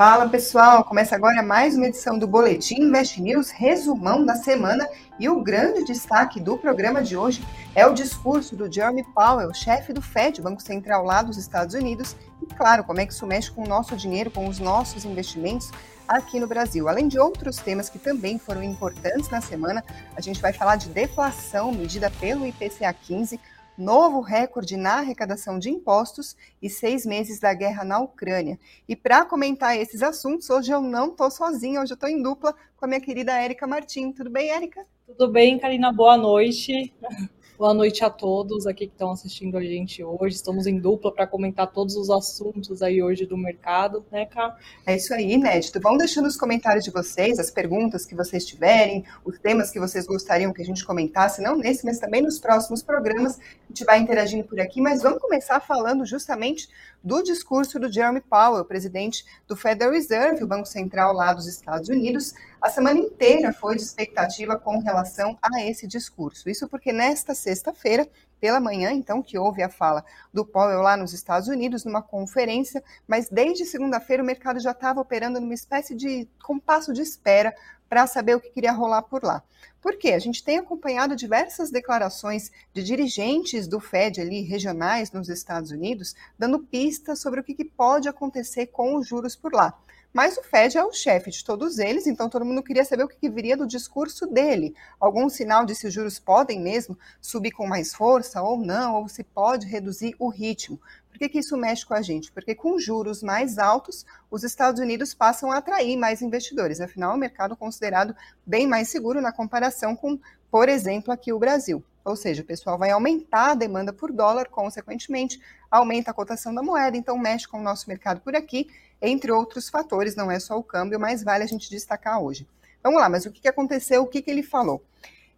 Fala pessoal, começa agora mais uma edição do Boletim Invest News, resumão da semana. E o grande destaque do programa de hoje é o discurso do Jeremy Powell, chefe do Fed, Banco Central lá dos Estados Unidos, e claro, como é que isso mexe com o nosso dinheiro, com os nossos investimentos aqui no Brasil. Além de outros temas que também foram importantes na semana, a gente vai falar de deflação medida pelo IPCA 15, novo recorde na arrecadação de impostos e seis meses da guerra na Ucrânia. E para comentar esses assuntos, hoje eu não estou sozinha, hoje eu estou em dupla com a minha querida Érica Martim. Tudo bem, Érica? Tudo bem, Karina? Boa noite. Boa noite a todos aqui que estão assistindo a gente hoje. Estamos em dupla para comentar todos os assuntos aí hoje do mercado, né, Cá? É isso aí, inédito. Vão deixando os comentários de vocês, as perguntas que vocês tiverem, os temas que vocês gostariam que a gente comentasse, não nesse, mas também nos próximos programas. A gente vai interagindo por aqui, mas vamos começar falando justamente do discurso do Jeremy Powell, presidente do Federal Reserve, o Banco Central lá dos Estados Unidos. A semana inteira foi de expectativa com relação a esse discurso. Isso porque nesta sexta-feira, pela manhã, então, que houve a fala do Powell lá nos Estados Unidos, numa conferência, mas desde segunda-feira o mercado já estava operando numa espécie de compasso de espera para saber o que queria rolar por lá. Por quê? A gente tem acompanhado diversas declarações de dirigentes do Fed ali, regionais nos Estados Unidos, dando pistas sobre o que, que pode acontecer com os juros por lá. Mas o Fed é o chefe de todos eles, então todo mundo queria saber o que viria do discurso dele. Algum sinal de se os juros podem mesmo subir com mais força ou não, ou se pode reduzir o ritmo. Por que, que isso mexe com a gente? Porque com juros mais altos, os Estados Unidos passam a atrair mais investidores. Afinal, é um mercado considerado bem mais seguro na comparação com, por exemplo, aqui o Brasil. Ou seja, o pessoal vai aumentar a demanda por dólar, consequentemente, aumenta a cotação da moeda, então mexe com o nosso mercado por aqui entre outros fatores, não é só o câmbio, mas vale a gente destacar hoje. Vamos lá, mas o que, aconteceu, o que, ele falou?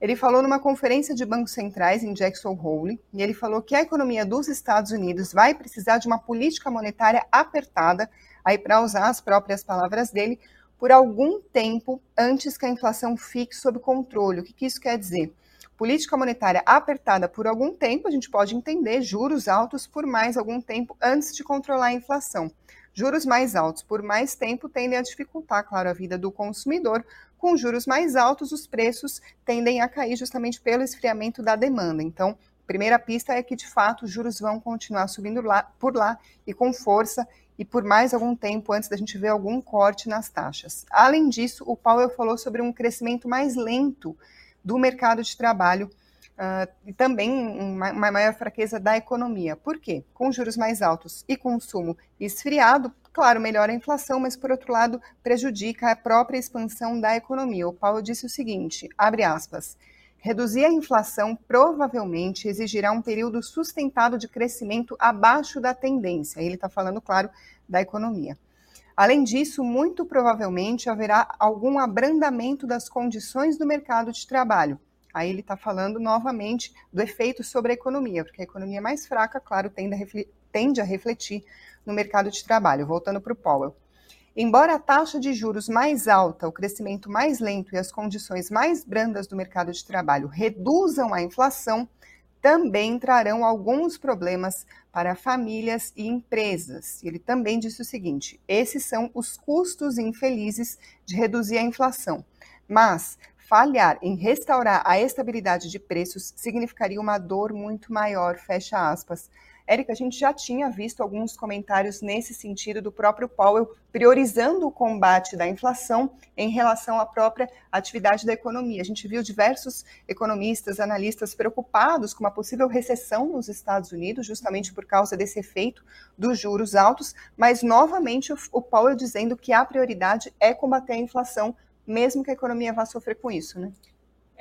Ele falou numa conferência de bancos centrais em Jackson Hole, e ele falou que a economia dos Estados Unidos vai precisar de uma política monetária apertada, aí para usar as próprias palavras dele, por algum tempo antes que a inflação fique sob controle. O que, que isso quer dizer? Política monetária apertada por algum tempo, a gente pode entender juros altos por mais algum tempo antes de controlar a inflação. Juros mais altos por mais tempo tendem a dificultar, claro, a vida do consumidor. Com juros mais altos, os preços tendem a cair justamente pelo esfriamento da demanda. Então, primeira pista é que, de fato, os juros vão continuar subindo lá, por lá e com força e por mais algum tempo antes da gente ver algum corte nas taxas. Além disso, o Powell falou sobre um crescimento mais lento do mercado de trabalho uh, também uma, uma, maior fraqueza da economia. Por quê? Com juros mais altos e consumo esfriado, claro, melhora a inflação, mas por outro lado prejudica a própria expansão da economia. O Paulo disse o seguinte, abre aspas, reduzir a inflação provavelmente exigirá um período sustentado de crescimento abaixo da tendência. Ele está falando, claro, da economia. Além disso, muito provavelmente haverá algum abrandamento das condições do mercado de trabalho, Aí ele está falando novamente do efeito sobre a economia, porque a economia mais fraca, claro, tende a, refletir no mercado de trabalho. Voltando para o Powell. Embora a taxa de juros mais alta, o crescimento mais lento e as condições mais brandas do mercado de trabalho reduzam a inflação, também trarão alguns problemas para famílias e empresas. Ele também disse o seguinte: esses são os custos infelizes de reduzir a inflação. Mas falhar em restaurar a estabilidade de preços significaria uma dor muito maior, fecha aspas. Érica, a gente já tinha visto alguns comentários nesse sentido do próprio Powell priorizando o combate da inflação em relação à própria atividade da economia. A gente viu diversos economistas, analistas preocupados com uma possível recessão nos Estados Unidos, justamente por causa desse efeito dos juros altos, mas novamente o Powell dizendo que a prioridade é combater a inflação mesmo que a economia vá sofrer com isso, né?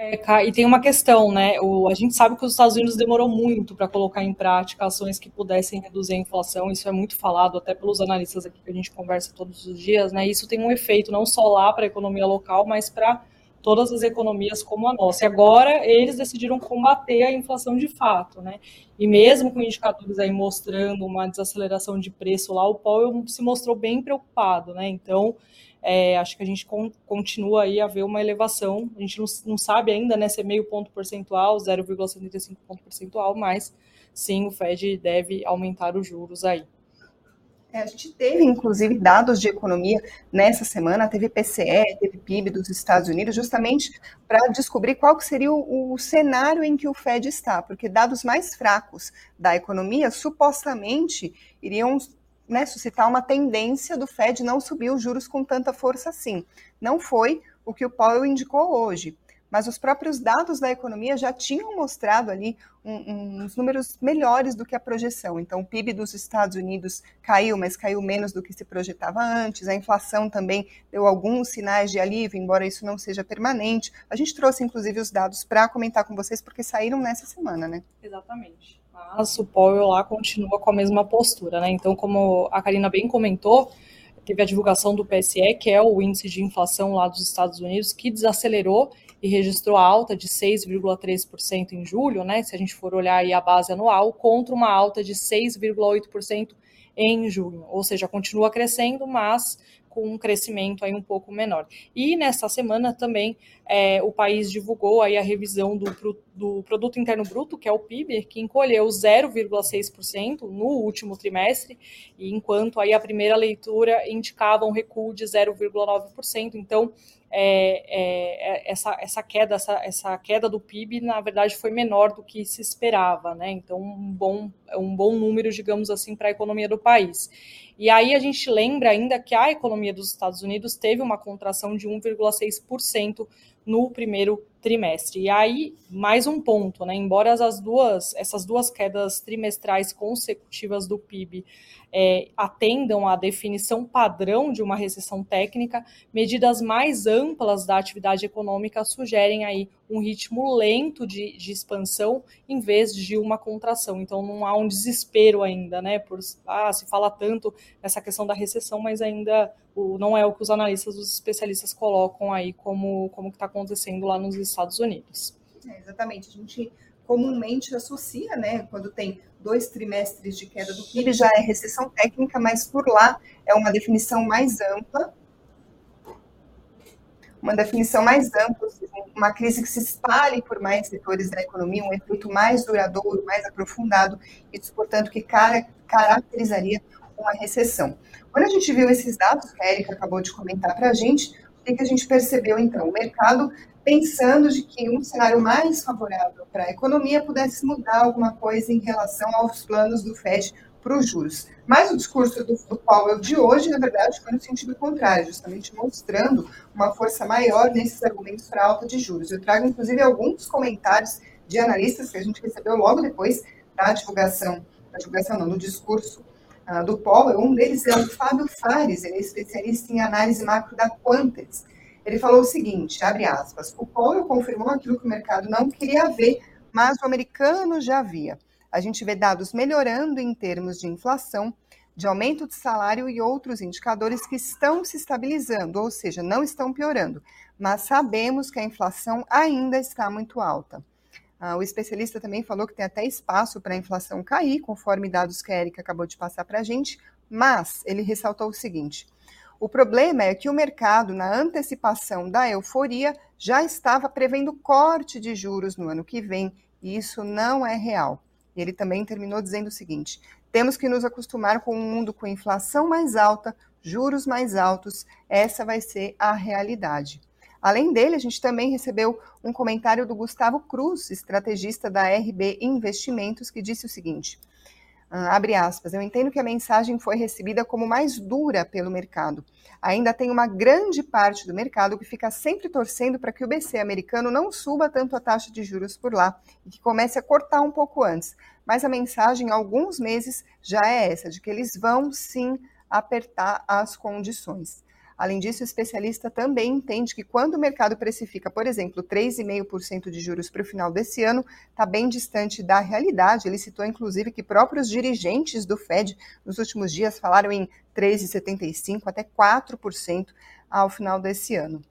É, e tem uma questão, né? O, a gente sabe que os Estados Unidos demorou muito para colocar em prática ações que pudessem reduzir a inflação. Isso é muito falado até pelos analistas aqui que a gente conversa todos os dias, né? Isso tem um efeito não só lá para a economia local, mas para todas as economias como a nossa. E agora eles decidiram combater a inflação de fato, né? E mesmo com indicadores aí mostrando uma desaceleração de preço lá, o Powell se mostrou bem preocupado, né? Então é, acho que a gente con continua aí a ver uma elevação. A gente não, não sabe ainda né, se é meio ponto percentual, 0,75 ponto percentual, mas sim, o Fed deve aumentar os juros aí. A gente teve, inclusive, dados de economia nessa semana, teve PCE, teve PIB dos Estados Unidos, justamente para descobrir qual seria o, o, cenário em que o Fed está, porque dados mais fracos da economia supostamente iriam né, suscitar uma tendência do Fed não subir os juros com tanta força assim. Não foi o que o Powell indicou hoje mas os próprios dados da economia já tinham mostrado ali um, uns números melhores do que a projeção. Então, o PIB dos Estados Unidos caiu, mas caiu menos do que se projetava antes. A inflação também deu alguns sinais de alívio, embora isso não seja permanente. A gente trouxe, inclusive, os dados para comentar com vocês, porque saíram nessa semana, né? Exatamente. Mas o Powell lá continua com a mesma postura, né? Então, como a Karina bem comentou, teve a divulgação do PSE, que é o índice de inflação lá dos Estados Unidos, que desacelerou e registrou alta de 6,3% em julho, né? Se a gente for olhar aí a base anual, contra uma alta de 6,8% em junho, ou seja, continua crescendo, mas com um crescimento aí um pouco menor. E nessa semana também é, o país divulgou aí a revisão do, do Produto Interno Bruto, que é o PIB, que encolheu 0,6% no último trimestre, enquanto aí a primeira leitura indicava um recuo de 0,9%. Então, é, é, é, essa, essa queda, essa, essa queda do PIB, na verdade, foi menor do que se esperava, né? Então, um bom, um bom número, digamos assim, para a economia do país. E aí a gente lembra ainda que a economia dos Estados Unidos teve uma contração de 1,6% no primeiro trimestre. E aí, mais um ponto, né? Embora as duas, essas duas quedas trimestrais consecutivas do PIB é, atendam à definição padrão de uma recessão técnica, medidas mais amplas da atividade econômica sugerem aí um ritmo lento de, de expansão em vez de uma contração. Então não há um desespero ainda, né? Por ah, se fala tanto nessa questão da recessão, mas ainda o, não é o que os analistas, os especialistas colocam aí como como está acontecendo lá nos Estados Unidos. É, exatamente. A gente comumente associa, né, quando tem dois trimestres de queda do PIB, já é recessão técnica, mas por lá é uma definição mais ampla, uma definição mais ampla, uma crise que se espalhe por mais setores da economia, um efeito mais duradouro, mais aprofundado, isso, portanto, que caracterizaria uma recessão. Quando a gente viu esses dados que a Erika acabou de comentar para a gente, o que a gente percebeu, então? O mercado pensando de que um cenário mais favorável para a economia pudesse mudar alguma coisa em relação aos planos do FED para os juros. Mas o discurso do, do Powell de hoje, na verdade, foi no sentido contrário, justamente mostrando uma força maior nesses argumentos para alta de juros. Eu trago, inclusive, alguns comentários de analistas que a gente recebeu logo depois da divulgação, da divulgação não, do discurso uh, do Powell. Um deles é o Fábio Fares, ele é especialista em análise macro da Quantex. Ele falou o seguinte, abre aspas, o Powell confirmou aquilo que o mercado não queria ver, mas o americano já via. A gente vê dados melhorando em termos de inflação, de aumento de salário e outros indicadores que estão se estabilizando, ou seja, não estão piorando, mas sabemos que a inflação ainda está muito alta. Ah, o especialista também falou que tem até espaço para a inflação cair, conforme dados que a Erika acabou de passar para a gente, mas ele ressaltou o seguinte: o problema é que o mercado, na antecipação da euforia, já estava prevendo corte de juros no ano que vem, e isso não é real. Ele também terminou dizendo o seguinte: temos que nos acostumar com um mundo com inflação mais alta, juros mais altos, essa vai ser a realidade. Além dele, a gente também recebeu um comentário do Gustavo Cruz, estrategista da RB Investimentos, que disse o seguinte: ah, abre aspas, eu entendo que a mensagem foi recebida como mais dura pelo mercado. Ainda tem uma grande parte do mercado que fica sempre torcendo para que o BC americano não suba tanto a taxa de juros por lá e que comece a cortar um pouco antes. Mas a mensagem há alguns meses já é essa, de que eles vão sim apertar as condições. Além disso, o especialista também entende que quando o mercado precifica, por exemplo, 3,5% de juros para o final desse ano, está bem distante da realidade. Ele citou, inclusive, que próprios dirigentes do Fed nos últimos dias falaram em 3,75% até 4% ao final desse ano.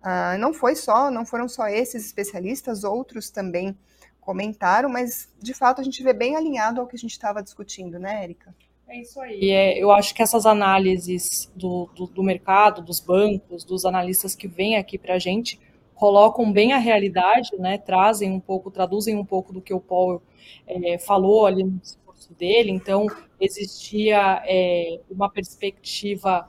Uh, não foi só, não foram só esses especialistas, outros também comentaram, mas de fato a gente vê bem alinhado ao que a gente estava discutindo, né, Érica? É isso aí. E é, eu acho que essas análises do, do, do, mercado, dos bancos, dos analistas que vêm aqui para a gente, colocam bem a realidade, né? Trazem um pouco, traduzem um pouco do que o Paul é, falou ali no discurso dele, então existia é, uma perspectiva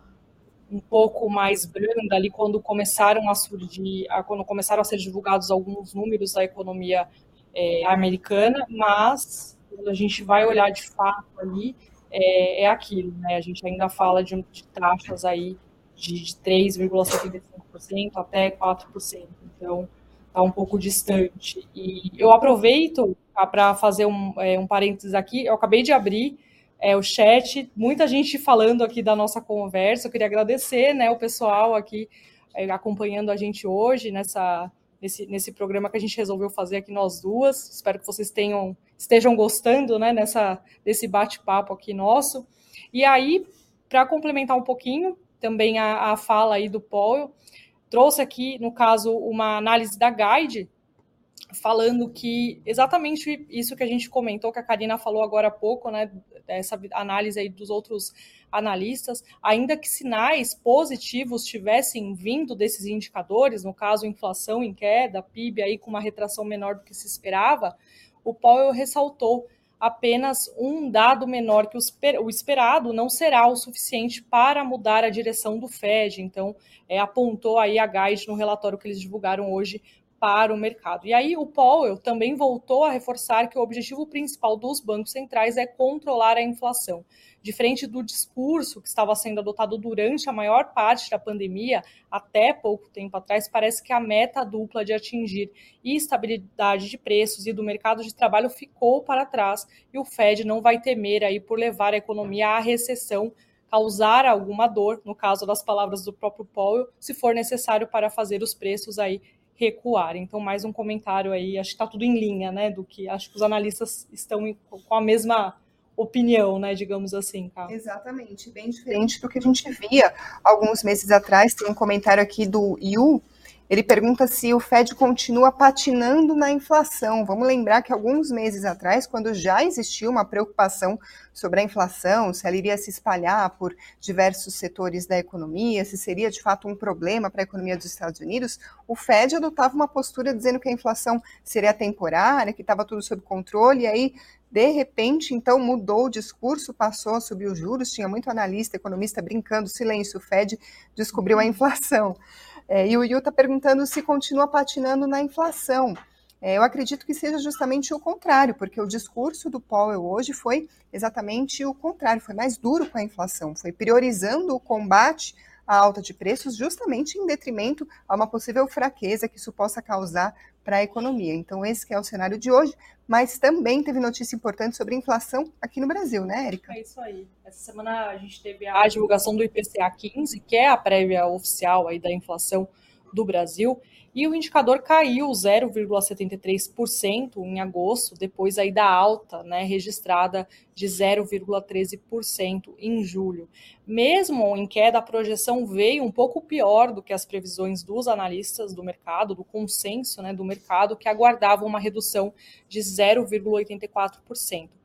um pouco mais branda ali quando começaram a surgir, quando começaram a ser divulgados alguns números da economia é, americana, mas quando a gente vai olhar de fato ali, é, é aquilo, né? A gente ainda fala de, de taxas aí de, de 3,75% até 4%. Então, está um pouco distante. E eu aproveito para fazer um, é, um parênteses aqui. Eu acabei de abrir é, o chat, muita gente falando aqui da nossa conversa. Eu queria agradecer né, o pessoal aqui é, acompanhando a gente hoje nessa, nesse, nesse programa que a gente resolveu fazer aqui nós duas. Espero que vocês tenham, estejam gostando né, nessa, desse bate-papo aqui nosso. E aí, para complementar um pouquinho, também a, a fala aí do Paul, trouxe aqui, no caso, uma análise da Guide, falando que exatamente isso que a gente comentou, que a Karina falou agora há pouco, né, essa análise aí dos outros analistas, ainda que sinais positivos tivessem vindo desses indicadores, no caso, inflação em queda, PIB aí com uma retração menor do que se esperava, o Powell ressaltou apenas um dado menor que o esperado não será o suficiente para mudar a direção do Fed. Então, é, apontou aí a Guide no relatório que eles divulgaram hoje para o mercado. E aí o Powell também voltou a reforçar que o objetivo principal dos bancos centrais é controlar a inflação. Diferente do discurso que estava sendo adotado durante a maior parte da pandemia, até pouco tempo atrás, parece que a meta dupla de atingir estabilidade de preços e do mercado de trabalho ficou para trás e o Fed não vai temer aí por levar a economia à recessão causar alguma dor, no caso das palavras do próprio Powell, se for necessário para fazer os preços aí recuar. Então, mais um comentário aí, acho que está tudo em linha, né, do que acho que os analistas estão com a mesma opinião, né, digamos assim, Carlos. Exatamente, bem diferente do que a gente via alguns meses atrás. Tem um comentário aqui do Yu, ele pergunta se o Fed continua patinando na inflação. Vamos lembrar que alguns meses atrás, quando já existia uma preocupação sobre a inflação, se ela iria se espalhar por diversos setores da economia, se seria de fato um problema para a economia dos Estados Unidos, o Fed adotava uma postura dizendo que a inflação seria temporária, que estava tudo sob controle, e aí de repente, então, mudou o discurso, passou a subir os juros, tinha muito analista, economista brincando, silêncio, o Fed descobriu a uhum. inflação. É, e o Yu está perguntando se continua patinando na inflação. É, eu acredito que seja justamente o contrário, porque o discurso do Powell hoje foi exatamente o contrário, foi mais duro com a inflação, foi priorizando o combate à alta de preços justamente em detrimento a uma possível fraqueza que isso possa causar para a economia. Então, esse é o cenário de hoje, mas também teve notícia importante sobre inflação aqui no Brasil, né, Érica? É isso aí. Essa semana a gente teve a divulgação do IPCA 15, que é a prévia oficial aí da inflação do Brasil, e o indicador caiu 0,73% em agosto, depois aí da alta, né, registrada de 0,13% em julho. Mesmo em queda, a projeção veio um pouco pior do que as previsões dos analistas do mercado, do consenso, né, do mercado, que aguardavam uma redução de 0,84%.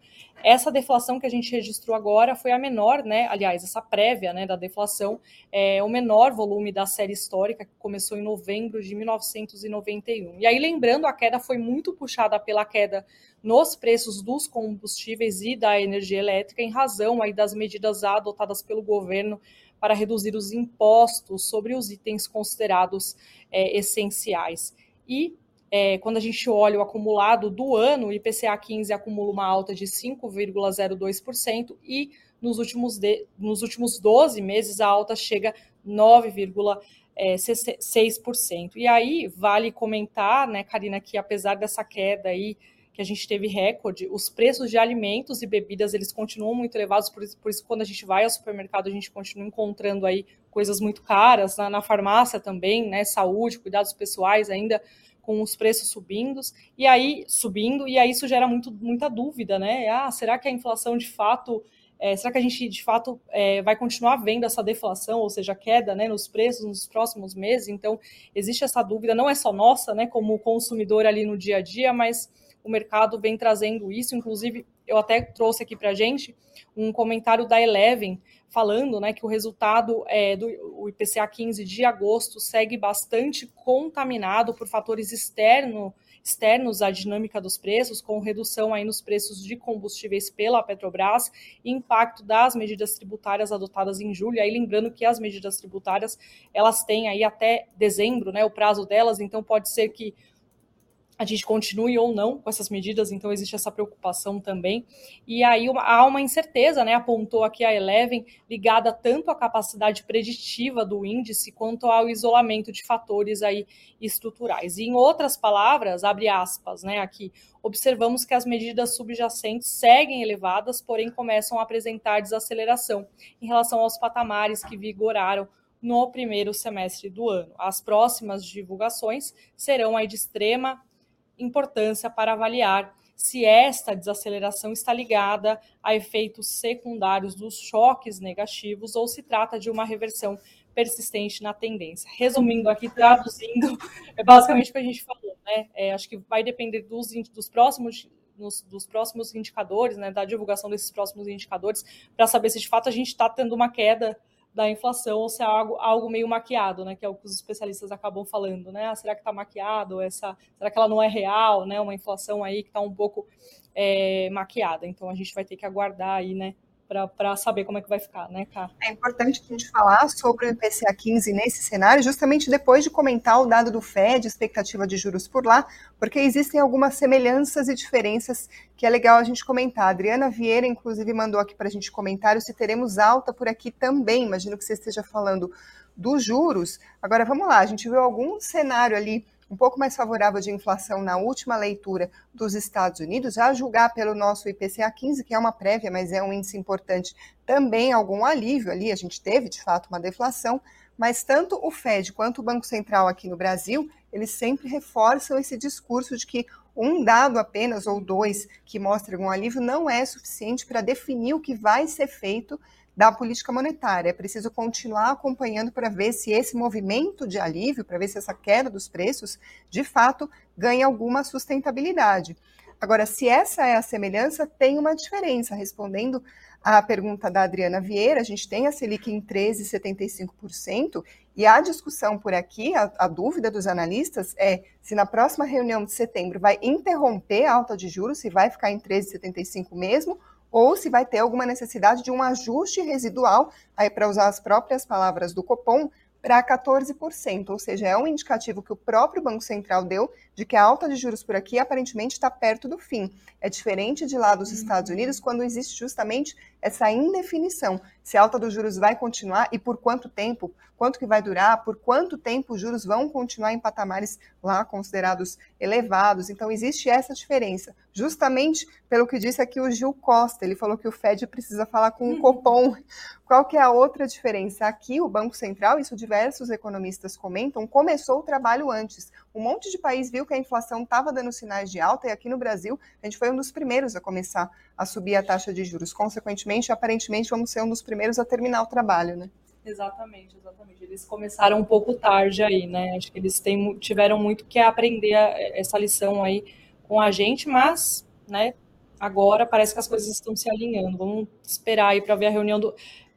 Essa deflação que a gente registrou agora foi a menor, né? Aliás, essa prévia né, da deflação é o menor volume da série histórica, que começou em novembro de 1991. E aí, lembrando, a queda foi muito puxada pela queda nos preços dos combustíveis e da energia elétrica, em razão aí das medidas adotadas pelo governo para reduzir os impostos sobre os itens considerados é, essenciais. E é, quando a gente olha o acumulado do ano, o IPCA 15 acumula uma alta de 5,02% e nos últimos, de, nos últimos 12 meses a alta chega a 9,6%. E aí vale comentar, né, Karina, que apesar dessa queda aí que a gente teve recorde, os preços de alimentos e bebidas eles continuam muito elevados, por isso, por isso quando a gente vai ao supermercado a gente continua encontrando aí coisas muito caras, na, na farmácia também, né, saúde, cuidados pessoais ainda com os preços subindo, e aí subindo, e aí isso gera muito, muita dúvida, né? Ah, será que a inflação de fato, é, será que a gente de fato é, vai continuar vendo essa deflação, ou seja, queda né, nos preços nos próximos meses? Então, existe essa dúvida, não é só nossa, né, como consumidor ali no dia a dia, mas o mercado vem trazendo isso, inclusive eu até trouxe aqui para a gente um comentário da Eleven falando né, que o resultado é, do o IPCA 15 de agosto segue bastante contaminado por fatores externo, externos à dinâmica dos preços, com redução aí nos preços de combustíveis pela Petrobras e impacto das medidas tributárias adotadas em julho. Aí lembrando que as medidas tributárias, elas têm aí até dezembro, né, o prazo delas, então pode ser que a gente continue ou não com essas medidas, então existe essa preocupação também. E aí uma, há uma incerteza, né? Apontou aqui a Eleven, ligada tanto à capacidade preditiva do índice quanto ao isolamento de fatores aí estruturais. E em outras palavras, abre aspas, né? Aqui, observamos que as medidas subjacentes seguem elevadas, porém começam a apresentar desaceleração em relação aos patamares que vigoraram no primeiro semestre do ano. As próximas divulgações serão aí de extrema importância para avaliar se esta desaceleração está ligada a efeitos secundários dos choques negativos ou se trata de uma reversão persistente na tendência. Resumindo aqui, traduzindo, é basicamente o que a gente falou, né? É, acho que vai depender dos, dos próximos nos, dos próximos indicadores, né, da divulgação desses próximos indicadores, para saber se de fato a gente está tendo uma queda da inflação ou se é algo, algo meio maquiado, né? Que é o que os especialistas acabam falando, né? Ah, será que está maquiado? Essa, será que ela não é real, né? Uma inflação aí que está um pouco é, maquiada. Então a gente vai ter que aguardar aí, né? Para saber como é que vai ficar, né, Cá? É importante a gente falar sobre o IPCA 15 nesse cenário, justamente depois de comentar o dado do FED, expectativa de juros por lá, porque existem algumas semelhanças e diferenças que é legal a gente comentar. A Adriana Vieira, inclusive, mandou aqui para a gente comentário se teremos alta por aqui também. Imagino que você esteja falando dos juros. Agora vamos lá, a gente viu algum cenário ali um pouco mais favorável de inflação na última leitura dos Estados Unidos, a julgar pelo nosso IPCA 15, que é uma prévia, mas é um índice importante, também algum alívio ali, a gente teve de fato uma deflação, mas tanto o Fed quanto o Banco Central aqui no Brasil, eles sempre reforçam esse discurso de que um dado apenas ou dois que mostra algum alívio não é suficiente para definir o que vai ser feito da política monetária. É preciso continuar acompanhando para ver se esse movimento de alívio, para ver se essa queda dos preços, de fato, ganha alguma sustentabilidade. Agora, se essa é a semelhança, tem uma diferença. Respondendo à pergunta da Adriana Vieira, a gente tem a Selic em 13,75%, e a discussão por aqui, a, a, dúvida dos analistas é se na próxima reunião de setembro vai interromper a alta de juros, se vai ficar em 13,75 mesmo, ou se vai ter alguma necessidade de um ajuste residual, aí para usar as próprias palavras do Copom, para 14%, ou seja, é um indicativo que o próprio Banco Central deu de que a alta de juros por aqui aparentemente está perto do fim. É diferente de lá dos uhum. Estados Unidos, quando existe justamente essa indefinição, se a alta dos juros vai continuar e por quanto tempo, quanto que vai durar, por quanto tempo os juros vão continuar em patamares lá considerados elevados. Então existe essa diferença, justamente pelo que disse aqui o Gil Costa, ele falou que o Fed precisa falar com o uhum. Copom. Qual que é a outra diferença? Aqui o Banco Central, isso diversos economistas comentam, começou o trabalho antes. Um monte de país viu que a inflação estava dando sinais de alta e aqui no Brasil a gente foi um dos primeiros a começar a subir a taxa de juros. Consequentemente, aparentemente, vamos ser um dos primeiros a terminar o trabalho, né? Exatamente, exatamente. Eles começaram um pouco tarde aí, né? Acho que eles têm, tiveram muito que aprender essa lição aí com a gente, mas, né, agora parece que as coisas estão se alinhando. Vamos esperar aí para ver a reunião do.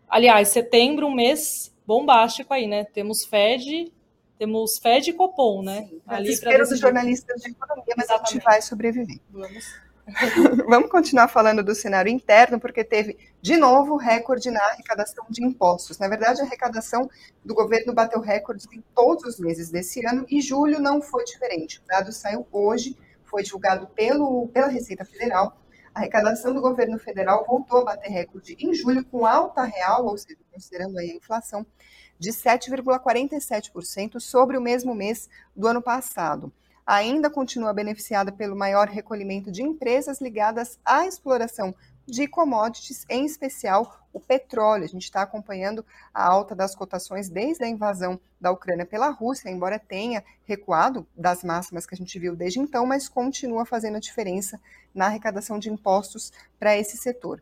Aliás, setembro, um mês bombástico aí, né? Temos Fed temos Fed e Copom, né? Sim, Ali desespero dos jornalistas de economia, mas Exatamente. a gente vai sobreviver. Vamos. Vamos continuar falando do cenário interno, porque teve, de novo, recorde na arrecadação de impostos. Na verdade, a arrecadação do governo bateu recordes em todos os meses desse ano e julho não foi diferente. O dado saiu hoje, foi divulgado pelo, pela Receita Federal. A arrecadação do governo federal voltou a bater recorde em julho, com alta real, ou seja, considerando aí a inflação, de 7,47% sobre o mesmo mês do ano passado. Ainda continua beneficiada pelo maior recolhimento de empresas ligadas à exploração de commodities, em especial o petróleo. A gente está acompanhando a alta das cotações desde a invasão da Ucrânia pela Rússia, embora tenha recuado das máximas que a gente viu desde então, mas continua fazendo a diferença na arrecadação de impostos para esse setor.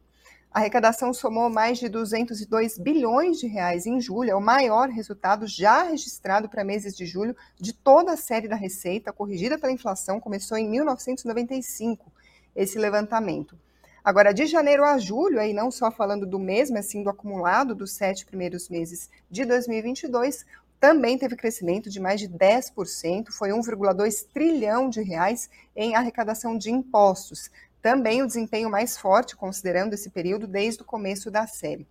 A arrecadação somou mais de 202 bilhões de reais em julho, é o maior resultado já registrado para meses de julho de toda a série da Receita, corrigida pela inflação, começou em 1995 esse levantamento. Agora, de janeiro a julho, aí não só falando do mês, mas sim do acumulado dos sete primeiros meses de 2022, também teve crescimento de mais de 10%, foi 1,2 trilhão de reais em arrecadação de impostos. Também o desempenho mais forte, considerando esse período desde o começo da série.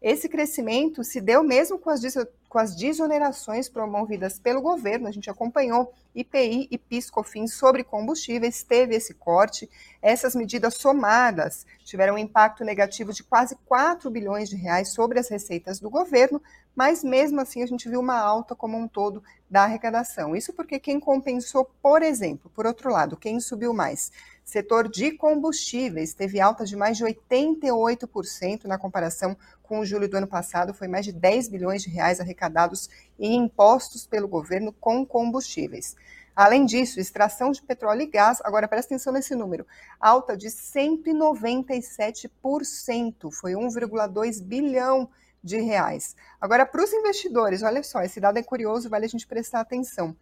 Esse crescimento se deu mesmo com as, com as desonerações promovidas pelo governo. A gente acompanhou IPI e PIS/COFINS sobre combustíveis, teve esse corte. Essas medidas somadas tiveram um impacto negativo de quase 4 bilhões de reais sobre as receitas do governo, mas mesmo assim a gente viu uma alta como um todo da arrecadação. Isso porque quem compensou, por exemplo, por outro lado, quem subiu mais? Setor de combustíveis teve alta de mais de 88% na comparação com julho do ano passado, foi mais de 10 bilhões de reais arrecadados em impostos pelo governo com combustíveis. Além disso, extração de petróleo e gás, agora presta atenção nesse número, alta de 197%, foi 1,2 bilhão de reais. Agora, para os investidores, olha só, esse dado é curioso, vale a gente prestar atenção,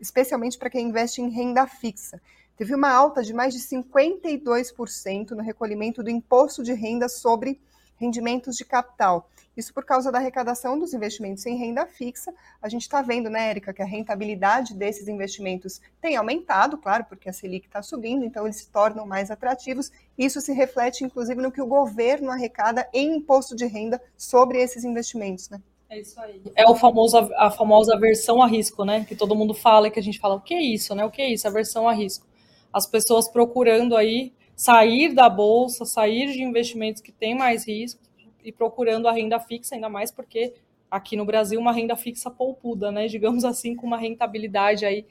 especialmente para quem investe em renda fixa teve uma alta de mais de 52% no recolhimento do imposto de renda sobre rendimentos de capital. Isso por causa da arrecadação dos investimentos em renda fixa. A gente está vendo, né, Érica, que a rentabilidade desses investimentos tem aumentado, claro, porque a Selic está subindo, então eles se tornam mais atrativos. Isso se reflete, inclusive, no que o governo arrecada em imposto de renda sobre esses investimentos, né? É isso aí. É o famoso, a famosa aversão a risco, né? Que todo mundo fala e que a gente fala, o que é isso, né? O que é isso? Aversão a risco as pessoas procurando aí sair da bolsa, sair de investimentos que têm mais risco e procurando a renda fixa, ainda mais porque aqui no Brasil uma renda fixa poupuda, né? Digamos assim, com uma rentabilidade aí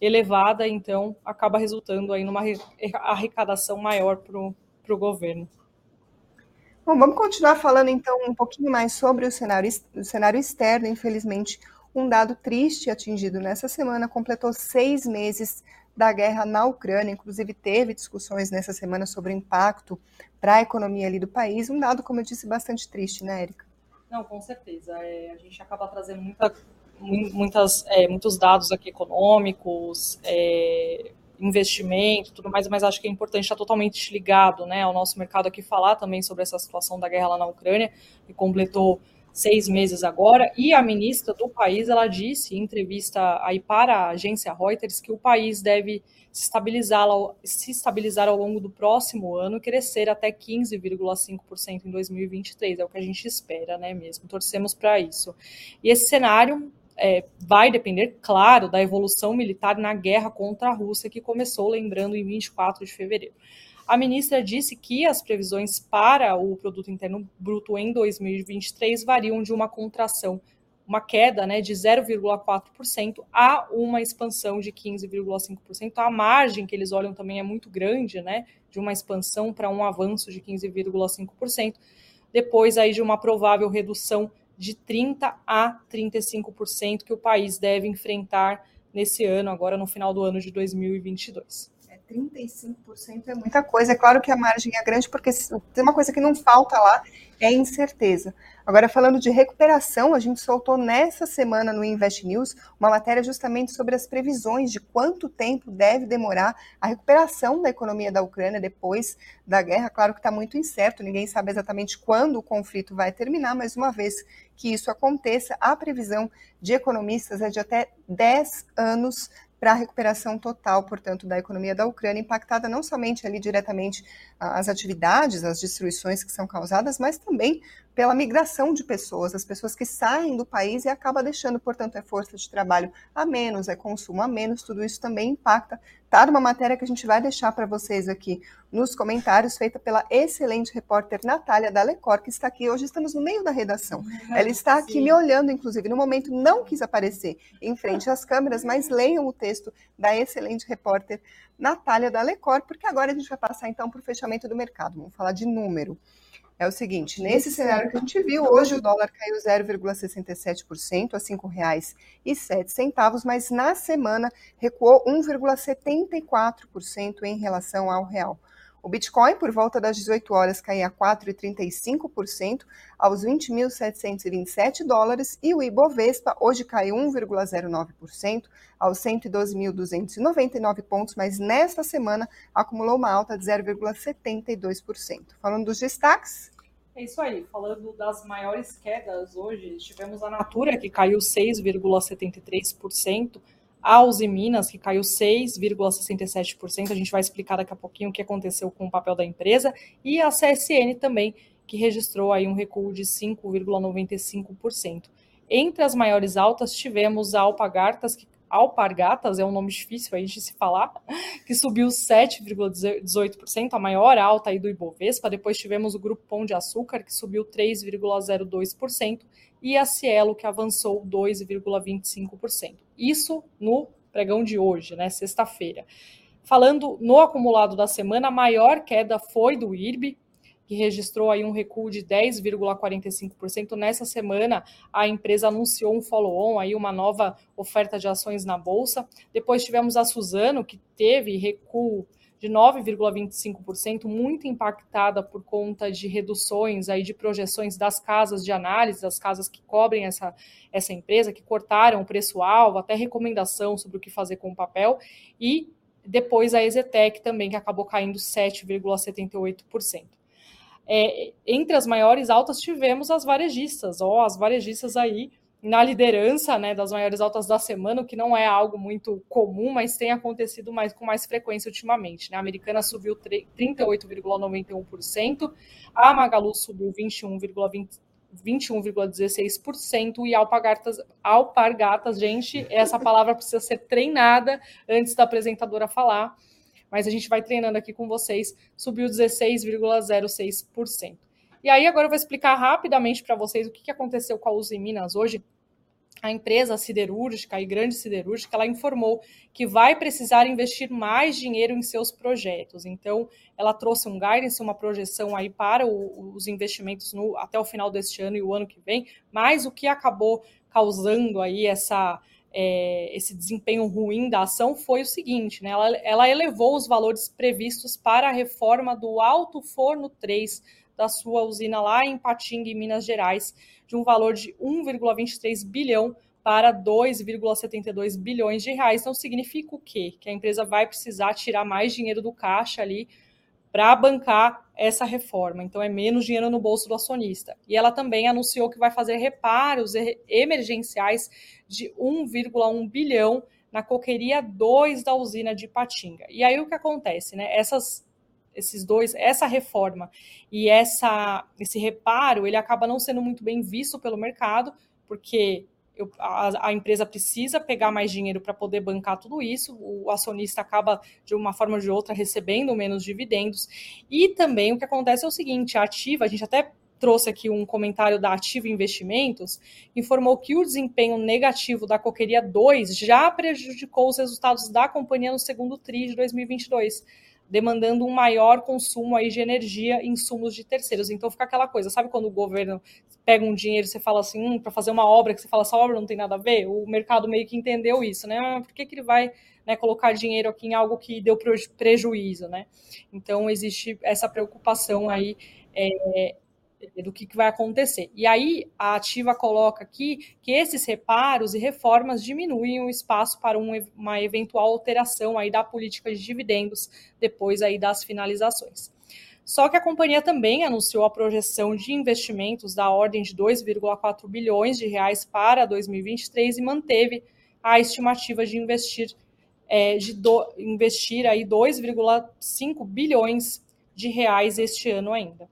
elevada, então acaba resultando aí numa arrecadação maior para o governo. Bom, vamos continuar falando então um pouquinho mais sobre o cenário, o cenário externo. Infelizmente, um dado triste atingido nessa semana completou seis meses da guerra na Ucrânia. Inclusive, teve discussões nessa semana sobre o impacto para a economia ali do país. Um dado, como eu disse, bastante triste, né, Érica? Não, com certeza. É, a gente acaba trazendo muita, muitas, é, muitos dados aqui econômicos, é, investimento, tudo mais, mas acho que é importante estar totalmente ligado né, ao nosso mercado aqui falar também sobre essa situação da guerra lá na Ucrânia, que completou seis meses agora, e a ministra do país, ela disse em entrevista aí para a agência Reuters que o país deve se estabilizar, se estabilizar ao longo do próximo ano crescer até 15,5% em 2023, é o que a gente espera, né, mesmo, torcemos para isso. E esse cenário é, vai depender, claro, da evolução militar na guerra contra a Rússia, que começou, lembrando, em 24 de fevereiro. A ministra disse que as previsões para o produto interno bruto em 2023 variam de uma contração, uma queda, né, de 0,4% a uma expansão de 15,5%. A margem que eles olham também é muito grande, né, de uma expansão para um avanço de 15,5%, depois aí de uma provável redução de 30 a 35% que o país deve enfrentar nesse ano, agora no final do ano de 2022. 35% é muita coisa. É claro que a margem é grande, porque tem uma coisa que não falta lá, é incerteza. Agora, falando de recuperação, a gente soltou nessa semana no Invest News uma matéria justamente sobre as previsões de quanto tempo deve demorar a recuperação da economia da Ucrânia depois da guerra. Claro que está muito incerto, ninguém sabe exatamente quando o conflito vai terminar, mas uma vez que isso aconteça, a previsão de economistas é de até 10 anos para a recuperação total, portanto, da economia da Ucrânia, impactada não somente ali diretamente as atividades, as destruições que são causadas, mas também pela migração de pessoas, as pessoas que saem do país e acabam deixando, portanto, é força de trabalho a menos, é consumo a menos, tudo isso também impacta. Tá numa matéria que a gente vai deixar para vocês aqui nos comentários, feita pela excelente repórter Natália Dalecor, que está aqui. Hoje estamos no meio da redação. Ela está aqui Sim. me olhando, inclusive, no momento não quis aparecer em frente às câmeras, mas leiam o texto da excelente repórter Natália Dalecor, porque agora a gente vai passar então para o fechamento do mercado. Vamos falar de número é o seguinte: nesse cenário que a gente viu, hoje o dólar caiu 0,67% a R$ 5,07, mas na semana recuou 1,74% em relação ao real. O Bitcoin, por volta das 18 horas, caía 4,35% aos 20.727 dólares e o Ibovespa hoje caiu 1,09% aos 112.299 pontos, mas nesta semana acumulou uma alta de 0,72%. Falando dos destaques, É isso aí. Falando das maiores quedas hoje, tivemos a Natura, que caiu 6,73%, a Uzi Minas, que caiu 6,67%. A gente vai explicar daqui a pouquinho o que aconteceu com o papel da empresa. E a CSN também, que registrou aí um recuo de 5,95%. Entre as maiores altas, tivemos a Alpagartas, que Alpargatas, é um nome difícil aí de se falar, que subiu 7,18%, a maior alta aí do Ibovespa. Depois tivemos o Grupo Pão de Açúcar, que subiu 3,02%, e a Cielo, que avançou 2,25%. Isso no pregão de hoje, né, sexta-feira. Falando no acumulado da semana, a maior queda foi do IRB, que registrou aí um recuo de 10,45%. Nessa semana, a empresa anunciou um follow-on, aí uma nova oferta de ações na bolsa. Depois tivemos a Suzano, que teve recuo de 9,25%, muito impactada por conta de reduções aí de projeções das casas de análise, das casas que cobrem essa, essa empresa, que cortaram o preço-alvo, até recomendação sobre o que fazer com o papel, e depois a Exetec também, que acabou caindo 7,78%. É, entre as maiores altas tivemos as varejistas, ó, as varejistas aí na liderança né, das maiores altas da semana, o que não é algo muito comum, mas tem acontecido mais, com mais frequência ultimamente. Né? A americana subiu 38,91%, a Magalu subiu 21,16%. 21,16% e alpargatas, alpargatas, gente, essa palavra precisa ser treinada antes da apresentadora falar mas a gente vai treinando aqui com vocês, subiu 16,06%. E aí agora eu vou explicar rapidamente para vocês o que aconteceu com a Uzi Minas hoje. A empresa siderúrgica e grande siderúrgica, ela informou que vai precisar investir mais dinheiro em seus projetos. Então, ela trouxe um guidance, uma projeção aí para o, os investimentos no, até o final deste ano e o ano que vem, mas o que acabou causando aí essa, é, esse desempenho ruim da ação foi o seguinte: né, ela, ela elevou os valores previstos para a reforma do Alto Forno 3 da sua usina lá em Patinga, em Minas Gerais, de um valor de 1,23 bilhão para 2,72 bilhões de reais. Então, significa o quê? Que a empresa vai precisar tirar mais dinheiro do caixa ali para bancar essa reforma. Então, é menos dinheiro no bolso do acionista. E ela também anunciou que vai fazer reparos emergenciais de 1,1 bilhão na coqueria 2 da usina de Patinga. E aí o que acontece, né? Essas esses dois, essa reforma e essa esse reparo, ele acaba não sendo muito bem visto pelo mercado, porque eu, a, a, empresa precisa pegar mais dinheiro para poder bancar tudo isso, o acionista acaba, de uma forma ou de outra, recebendo menos dividendos. E também o que acontece é o seguinte: a ativa, a gente até trouxe aqui um comentário da Ativa Investimentos, informou que o desempenho negativo da Coqueria 2 já prejudicou os resultados da companhia no segundo TRI de 2022 demandando um maior consumo aí de energia e insumos de terceiros. Então fica aquela coisa, sabe quando o governo pega um dinheiro e você fala assim, hum, para fazer uma obra que você fala, essa obra não tem nada a ver? O mercado meio que entendeu isso, né? Ah, por que, que ele vai né, colocar dinheiro aqui em algo que deu prejuízo, né? Então existe essa preocupação aí é, do que, vai acontecer. E aí a ativa coloca aqui que esses reparos e reformas diminuem o espaço para um, uma eventual alteração aí da política de dividendos depois aí das finalizações. Só que a companhia também anunciou a projeção de investimentos da ordem de 2,4 bilhões de reais para 2023 e manteve a estimativa de investir é, de do, investir aí 2,5 bilhões de reais este ano ainda.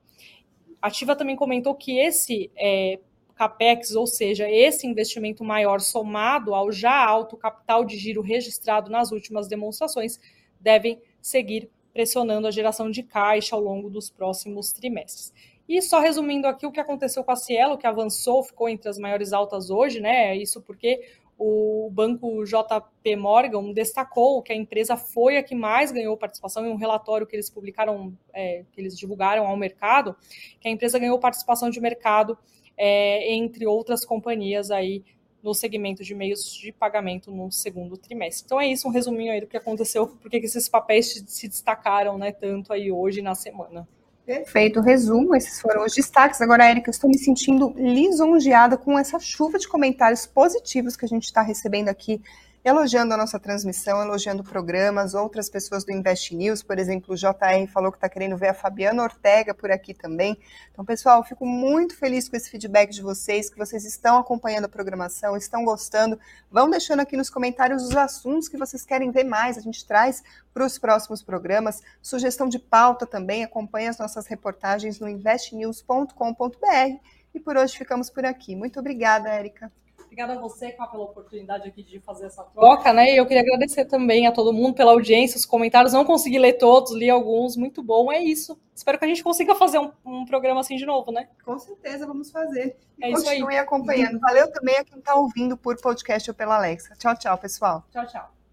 A Ativa também comentou que esse é, capex, ou seja, esse investimento maior somado ao já alto capital de giro registrado nas últimas demonstrações, devem seguir pressionando a geração de caixa ao longo dos próximos trimestres. E só resumindo aqui o que aconteceu com a Cielo, que avançou, ficou entre as maiores altas hoje, né? Isso porque o banco JP Morgan destacou que a empresa foi a que mais ganhou participação em um relatório que eles publicaram, é, que eles divulgaram ao mercado, que a empresa ganhou participação de mercado é, entre outras companhias aí no segmento de meios de pagamento no segundo trimestre. Então é isso, um resuminho aí do que aconteceu, porque esses papéis se destacaram né, tanto aí hoje na semana. Perfeito, resumo, esses foram os destaques. Agora, Érica, eu estou me sentindo lisonjeada com essa chuva de comentários positivos que a gente está recebendo aqui elogiando a nossa transmissão, elogiando programas, outras pessoas do Invest News, por exemplo, o JR falou que está querendo ver a Fabiana Ortega por aqui também. Então, pessoal, fico muito feliz com esse feedback de vocês, que vocês estão acompanhando a programação, estão gostando. Vão deixando aqui nos comentários os assuntos que vocês querem ver mais. A gente traz para os próximos programas. Sugestão de pauta também, acompanhe as nossas reportagens no investnews.com.br. E por hoje ficamos por aqui. Muito obrigada, Érica. Obrigada a você, pela oportunidade aqui de fazer essa troca, né? E eu queria agradecer também a todo mundo pela audiência, os comentários. Não consegui ler todos, li alguns, muito bom. É isso. Espero que a gente consiga fazer um, um programa assim de novo, né? Com certeza, vamos fazer. É isso aí. Continue acompanhando. Valeu também a quem está ouvindo por podcast ou pela Alexa. Tchau, tchau, pessoal. Tchau, tchau.